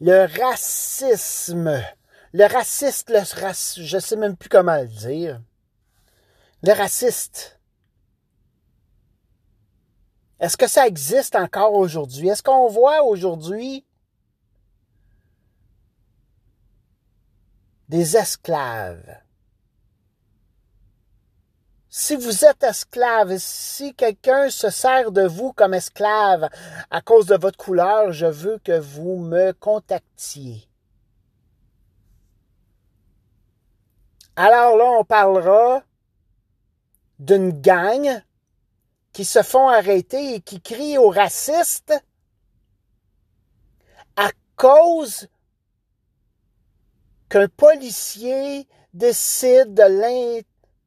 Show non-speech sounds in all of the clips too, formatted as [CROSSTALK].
le racisme, le raciste, le rac... je sais même plus comment le dire, le raciste. Est-ce que ça existe encore aujourd'hui? Est-ce qu'on voit aujourd'hui des esclaves? Si vous êtes esclave, si quelqu'un se sert de vous comme esclave à cause de votre couleur, je veux que vous me contactiez. Alors là, on parlera d'une gang qui se font arrêter et qui crient aux racistes à cause qu'un policier décide de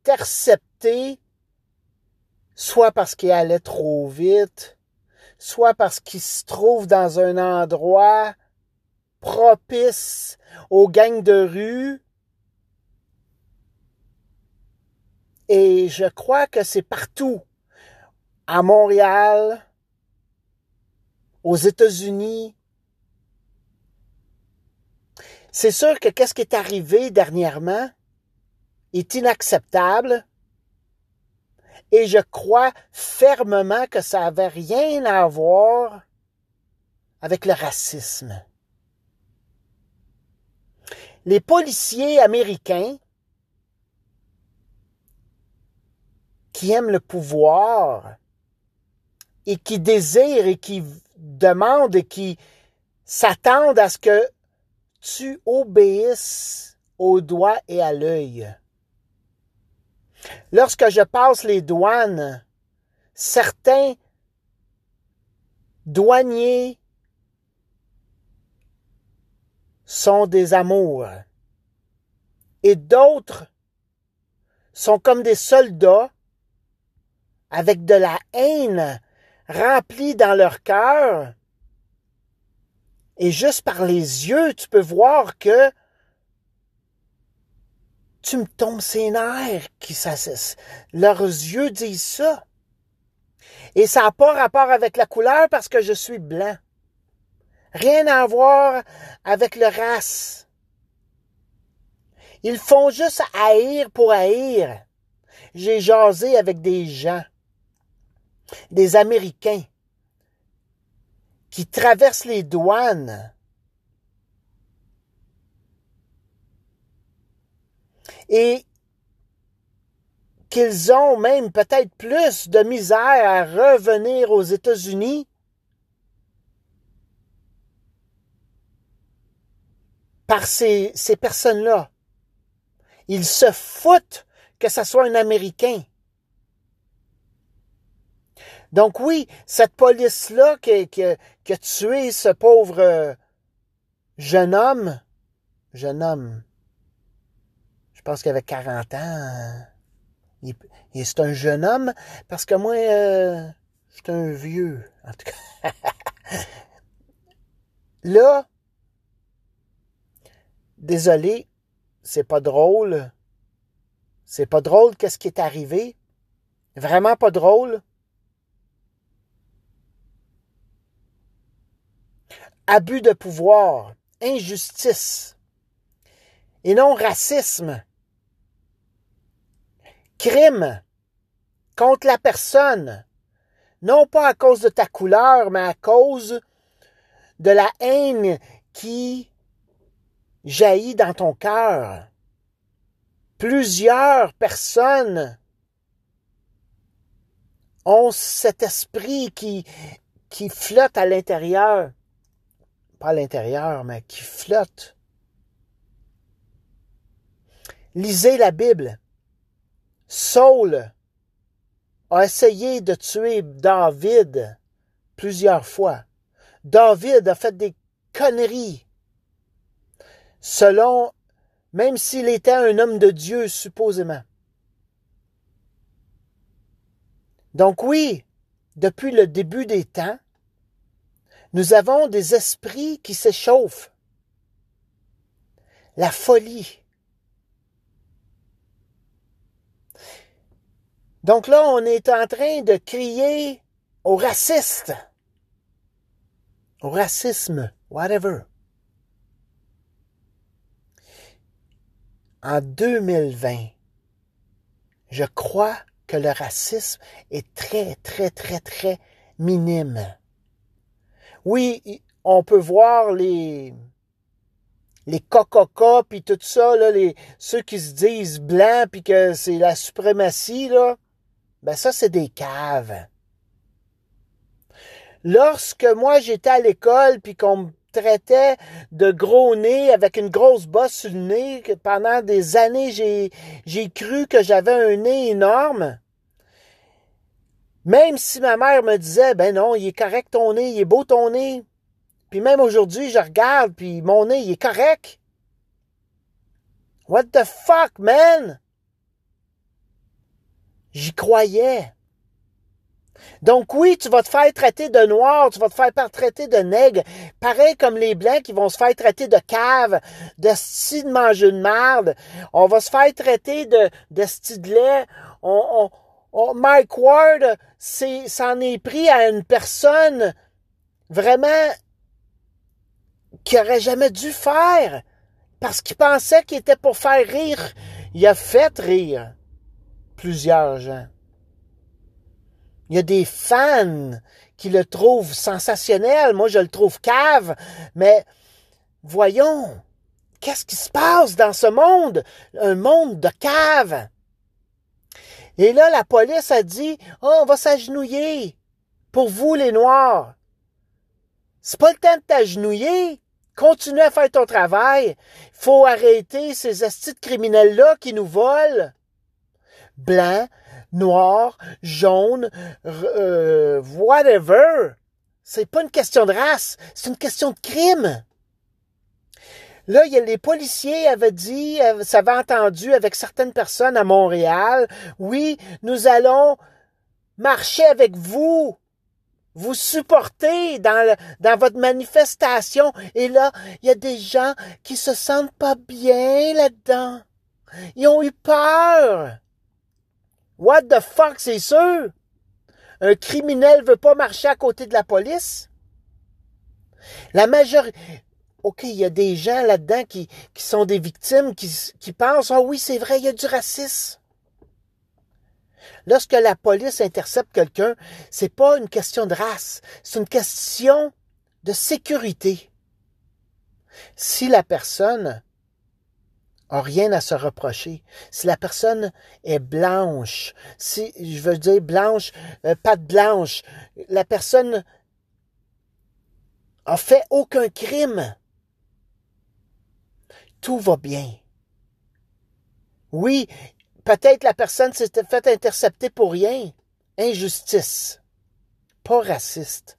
l'intercepter, soit parce qu'il allait trop vite, soit parce qu'il se trouve dans un endroit propice aux gangs de rue. Et je crois que c'est partout à Montréal, aux États-Unis. C'est sûr que qu'est-ce qui est arrivé dernièrement est inacceptable et je crois fermement que ça n'avait rien à voir avec le racisme. Les policiers américains qui aiment le pouvoir et qui désirent et qui demandent et qui s'attendent à ce que tu obéisses au doigt et à l'œil. Lorsque je passe les douanes, certains douaniers sont des amours et d'autres sont comme des soldats avec de la haine remplie dans leur cœur. Et juste par les yeux, tu peux voir que tu me tombes ses nerfs qui. Leurs yeux disent ça. Et ça n'a pas rapport avec la couleur parce que je suis blanc. Rien à voir avec le race. Ils font juste haïr pour haïr. J'ai jasé avec des gens des Américains qui traversent les douanes et qu'ils ont même peut-être plus de misère à revenir aux États-Unis par ces, ces personnes-là. Ils se foutent que ce soit un Américain. Donc oui, cette police-là qui, qui, a tué ce pauvre euh, jeune homme, jeune homme, pense qu'il avait 40 ans, il, c'est un jeune homme, parce que moi, euh, je suis un vieux, en tout cas. [LAUGHS] Là, désolé, c'est pas drôle. C'est pas drôle qu'est-ce qui est arrivé. Vraiment pas drôle. abus de pouvoir, injustice, et non racisme, crime contre la personne, non pas à cause de ta couleur, mais à cause de la haine qui jaillit dans ton cœur. Plusieurs personnes ont cet esprit qui, flotte à l'intérieur pas à l'intérieur, mais qui flotte. Lisez la Bible. Saul a essayé de tuer David plusieurs fois. David a fait des conneries. Selon, même s'il était un homme de Dieu, supposément. Donc oui, depuis le début des temps, nous avons des esprits qui s'échauffent. La folie. Donc là, on est en train de crier aux racistes, au racisme, whatever. En 2020, je crois que le racisme est très, très, très, très minime. Oui, on peut voir les les cococas puis tout ça là, les ceux qui se disent blancs puis que c'est la suprématie là ben ça c'est des caves. Lorsque moi j'étais à l'école puis qu'on me traitait de gros nez avec une grosse bosse sur le nez, que pendant des années j'ai j'ai cru que j'avais un nez énorme. Même si ma mère me disait ben non, il est correct ton nez, il est beau ton nez. Puis même aujourd'hui, je regarde, puis mon nez, il est correct. What the fuck, man? J'y croyais. Donc oui, tu vas te faire traiter de noir, tu vas te faire traiter de nègre, pareil comme les blancs qui vont se faire traiter de cave, de style de manger de marde. On va se faire traiter de, de style de lait. On, on, Mike Ward, s'en est pris à une personne vraiment qu'il aurait jamais dû faire parce qu'il pensait qu'il était pour faire rire. Il a fait rire plusieurs gens. Il y a des fans qui le trouvent sensationnel. Moi, je le trouve cave. Mais voyons, qu'est-ce qui se passe dans ce monde? Un monde de cave. Et là, la police a dit, oh, on va s'agenouiller pour vous, les Noirs. C'est pas le temps de t'agenouiller. Continue à faire ton travail. Faut arrêter ces astuces criminels-là qui nous volent. Blanc, noir, jaune, euh, whatever. C'est pas une question de race, c'est une question de crime. Là, il y a, les policiers avaient dit, ça avait entendu avec certaines personnes à Montréal, oui, nous allons marcher avec vous vous supportez dans, dans votre manifestation. Et là, il y a des gens qui se sentent pas bien là-dedans. Ils ont eu peur. What the fuck, c'est sûr? Un criminel veut pas marcher à côté de la police? La majorité, OK, il y a des gens là-dedans qui, sont des victimes, qui, qui pensent, ah oui, c'est vrai, il y a du racisme. Lorsque la police intercepte quelqu'un, c'est pas une question de race, c'est une question de sécurité. Si la personne rien à se reprocher, si la personne est blanche, si je veux dire blanche, euh, pas blanche, la personne a fait aucun crime, tout va bien. Oui, Peut-être la personne s'était fait intercepter pour rien. Injustice. Pas raciste.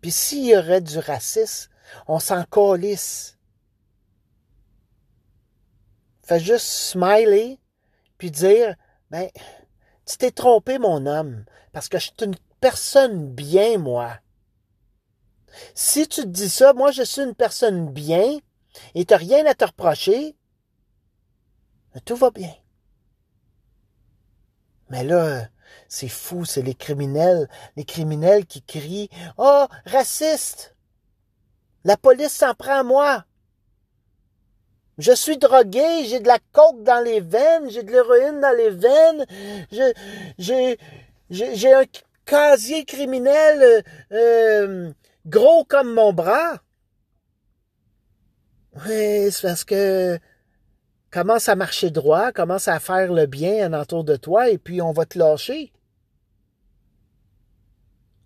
Puis s'il y aurait du racisme, on s'en calisse. Fait juste smiler, puis dire, ben, tu t'es trompé, mon homme, parce que je suis une personne bien, moi. Si tu te dis ça, moi je suis une personne bien, et tu n'as rien à te reprocher, tout va bien. Mais là, c'est fou, c'est les criminels, les criminels qui crient Oh, raciste! La police s'en prend à moi. Je suis drogué, j'ai de la coke dans les veines, j'ai de l'héroïne dans les veines, j'ai, un casier criminel euh, euh, gros comme mon bras. Oui, c'est parce que commence à marcher droit, commence à faire le bien en entour de toi, et puis on va te lâcher.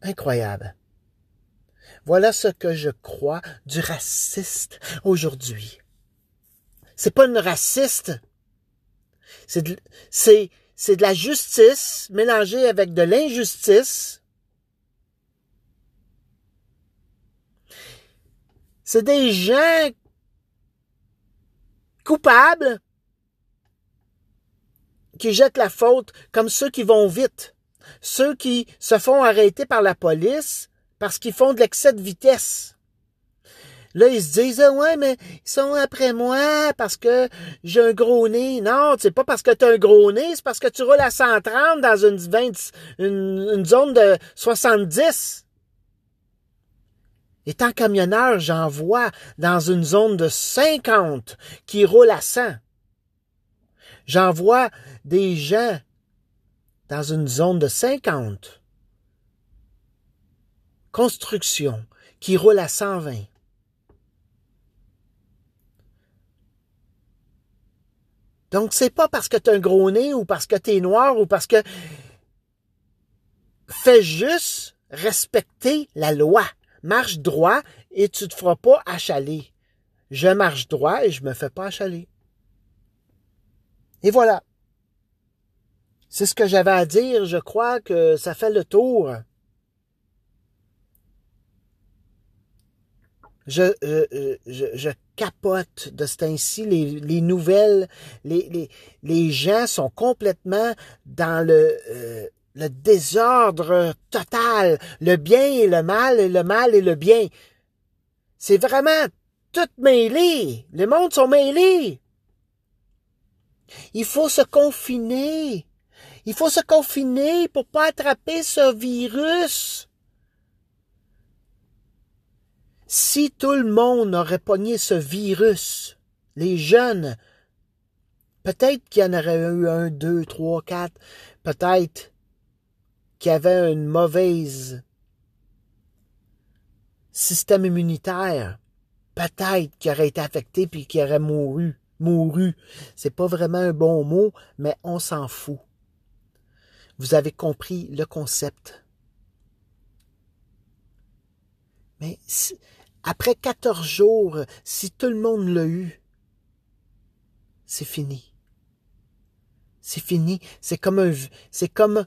Incroyable. Voilà ce que je crois du raciste aujourd'hui. C'est pas une raciste. C'est de, c'est, c'est de la justice mélangée avec de l'injustice. C'est des gens coupables qui jettent la faute comme ceux qui vont vite, ceux qui se font arrêter par la police parce qu'ils font de l'excès de vitesse. Là, ils se disent, ah ouais, mais ils sont après moi parce que j'ai un gros nez. Non, c'est pas parce que tu as un gros nez, c'est parce que tu roules à 130 dans une, zone de 70. Étant camionneur, j'en vois dans une zone de 50 qui roulent à 100. J'en vois des gens dans une zone de 50. Construction qui roule à 120. Donc, c'est pas parce que tu as un gros nez ou parce que tu es noir ou parce que. Fais juste respecter la loi. Marche droit et tu te feras pas achaler. Je marche droit et je me fais pas achaler. Et voilà. C'est ce que j'avais à dire. Je crois que ça fait le tour. Je, je, je, capote de ce temps-ci. Les, les, nouvelles, les, les, les, gens sont complètement dans le, euh, le désordre total. Le bien et le mal, et le mal et le bien. C'est vraiment tout mêlé. Les mondes sont mêlés. Il faut se confiner. Il faut se confiner pour pas attraper ce virus. Si tout le monde aurait pogné ce virus, les jeunes, peut-être qu'il y en aurait eu un, deux, trois, quatre, peut-être qu'il y avait une mauvaise système immunitaire, peut-être qu'il aurait été affecté puis qu'il aurait mouru mouru. C'est pas vraiment un bon mot, mais on s'en fout. Vous avez compris le concept. Mais après 14 jours, si tout le monde l'a eu, c'est fini. C'est fini. C'est comme un, c'est comme,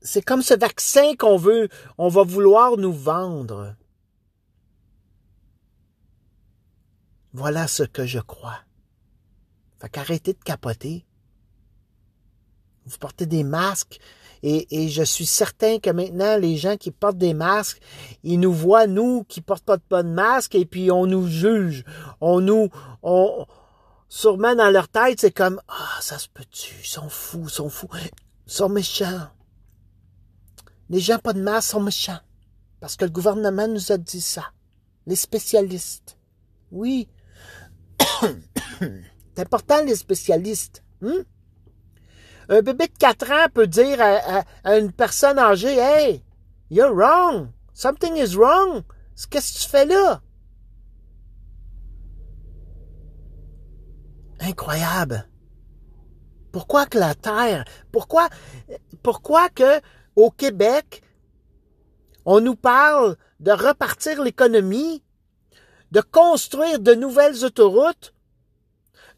c'est comme ce vaccin qu'on veut, on va vouloir nous vendre. Voilà ce que je crois. Fait qu'arrêtez de capoter. Vous portez des masques et, je suis certain que maintenant, les gens qui portent des masques, ils nous voient, nous, qui portent pas de masque et puis on nous juge. On nous, on, sûrement dans leur tête, c'est comme, ah, ça se peut-tu, ils sont fous, ils sont fous, ils sont méchants. Les gens pas de masque sont méchants. Parce que le gouvernement nous a dit ça. Les spécialistes. Oui, [COUGHS] c'est important, les spécialistes. Hmm? Un bébé de 4 ans peut dire à, une personne âgée, Hey, you're wrong. Something is wrong. Qu'est-ce que tu fais là? Incroyable. Pourquoi que la Terre, pourquoi, pourquoi que au Québec, on nous parle de repartir l'économie de construire de nouvelles autoroutes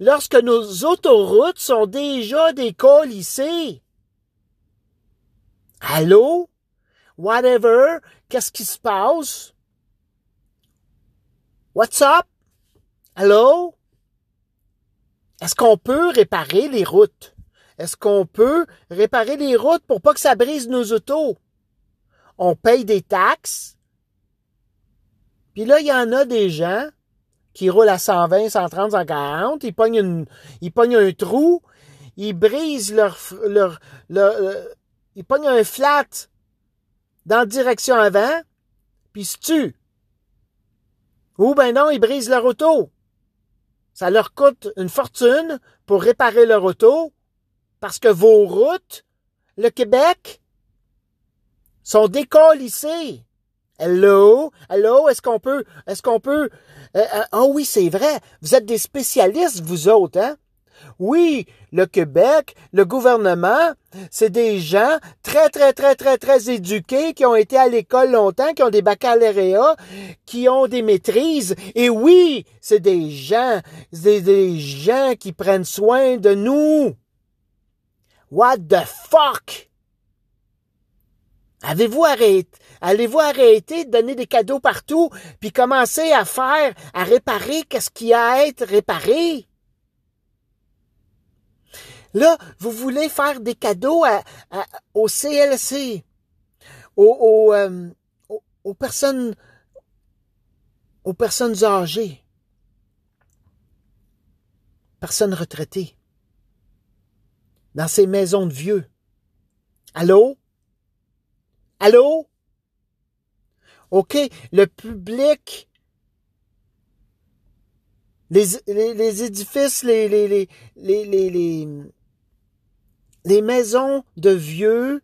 lorsque nos autoroutes sont déjà des ici. Allô? Whatever? Qu'est-ce qui se passe? What's up? Allô? Est-ce qu'on peut réparer les routes? Est-ce qu'on peut réparer les routes pour pas que ça brise nos autos? On paye des taxes, puis là, il y en a des gens qui roulent à 120, 130, 140, ils pognent, une, ils pognent un trou, ils brisent leur, leur, ils pognent un flat dans direction avant, puis se tuent. Ou ben non, ils brisent leur auto. Ça leur coûte une fortune pour réparer leur auto, parce que vos routes, le Québec, sont décollissées. Hello, hello, est-ce qu'on peut, est-ce qu'on peut, euh, euh, ah oui, c'est vrai, vous êtes des spécialistes, vous autres, hein? Oui, le Québec, le gouvernement, c'est des gens très, très, très, très, très éduqués, qui ont été à l'école longtemps, qui ont des baccalauréats, qui ont des maîtrises. Et oui, c'est des gens, c'est des gens qui prennent soin de nous. What the fuck? Avez-vous arrêté, allez-vous arrêter de donner des cadeaux partout, puis commencer à faire, à réparer qu'est-ce qui a à être réparé? Là, vous voulez faire des cadeaux au CLC, euh, aux, personnes, aux personnes âgées, personnes retraitées, dans ces maisons de vieux. Allô? Allô? OK, le public, les, les, édifices, les, les, les, les, les, maisons de vieux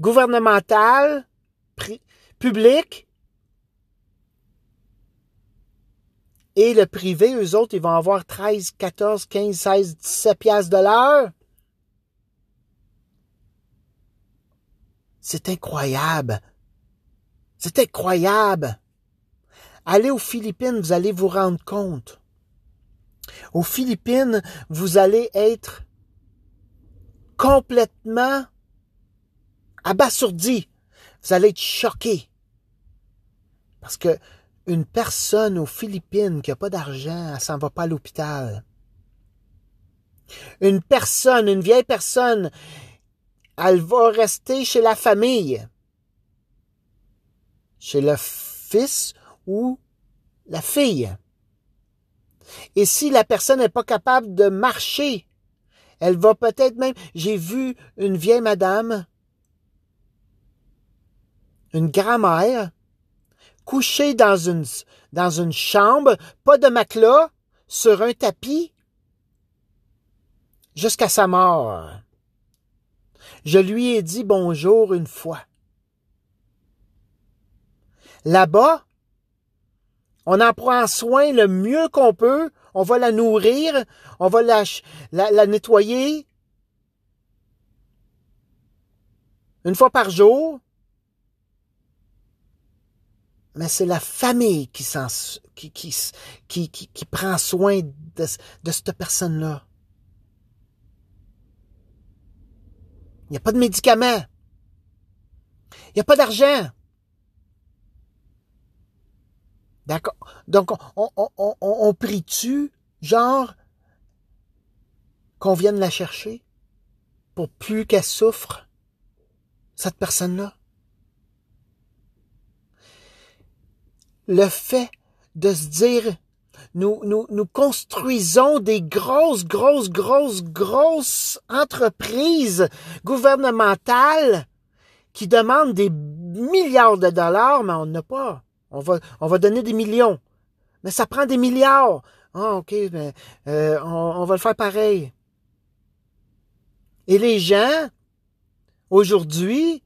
gouvernementales, publiques, et le privé, eux autres, ils vont avoir 13, 14, 15, 16, 17 piastres de l'heure. C'est incroyable. C'est incroyable. Allez aux Philippines, vous allez vous rendre compte. Aux Philippines, vous allez être complètement abasourdi. Vous allez être choqué. Parce que une personne aux Philippines qui n'a pas d'argent, elle s'en va pas à l'hôpital. Une personne, une vieille personne, elle va rester chez la famille, chez le fils ou la fille. Et si la personne n'est pas capable de marcher, elle va peut-être même... J'ai vu une vieille madame, une grand-mère, couchée dans une, dans une chambre, pas de matelas, sur un tapis, jusqu'à sa mort. Je lui ai dit bonjour une fois. Là-bas, on en prend soin le mieux qu'on peut. On va la nourrir, on va la, la, nettoyer une fois par jour. Mais c'est la famille qui, prend soin de, de cette personne-là. Il n'y a pas de médicaments. Il n'y a pas d'argent. D'accord? Donc, on, prie-tu, genre, qu'on vienne la chercher pour plus qu'elle souffre, cette personne-là? Le fait de se dire, nous, nous, nous construisons des grosses, grosses, grosses, grosses entreprises gouvernementales qui demandent des milliards de dollars, mais on n'a pas. On va, on va donner des millions. Mais ça prend des milliards. Ah, OK, mais euh, on, va le faire pareil. Et les gens, aujourd'hui,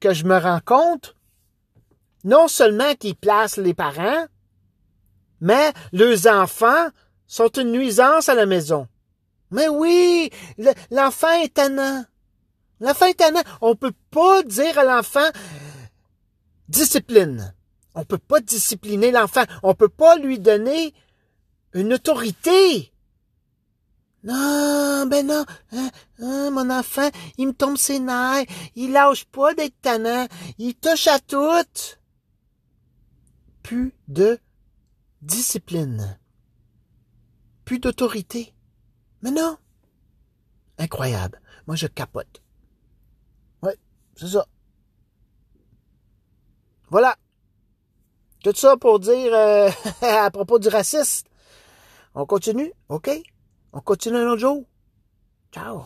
que je me rends compte, non seulement qu'ils placent les parents, mais leurs enfants sont une nuisance à la maison. Mais oui, l'enfant est tannant. L'enfant est tannant. On peut pas dire à l'enfant discipline. On peut pas discipliner l'enfant. On peut pas lui donner une autorité. Non, ben non, hein, hein, mon enfant, il me tombe ses nerfs, il lâche pas d'être tannant, il touche à tout. Plus de discipline, plus d'autorité. Mais non. Incroyable. Moi, je capote. Ouais, c'est ça. Voilà. Tout ça pour dire euh, [LAUGHS] à propos du raciste. On continue, OK? On continue un autre jour. Ciao.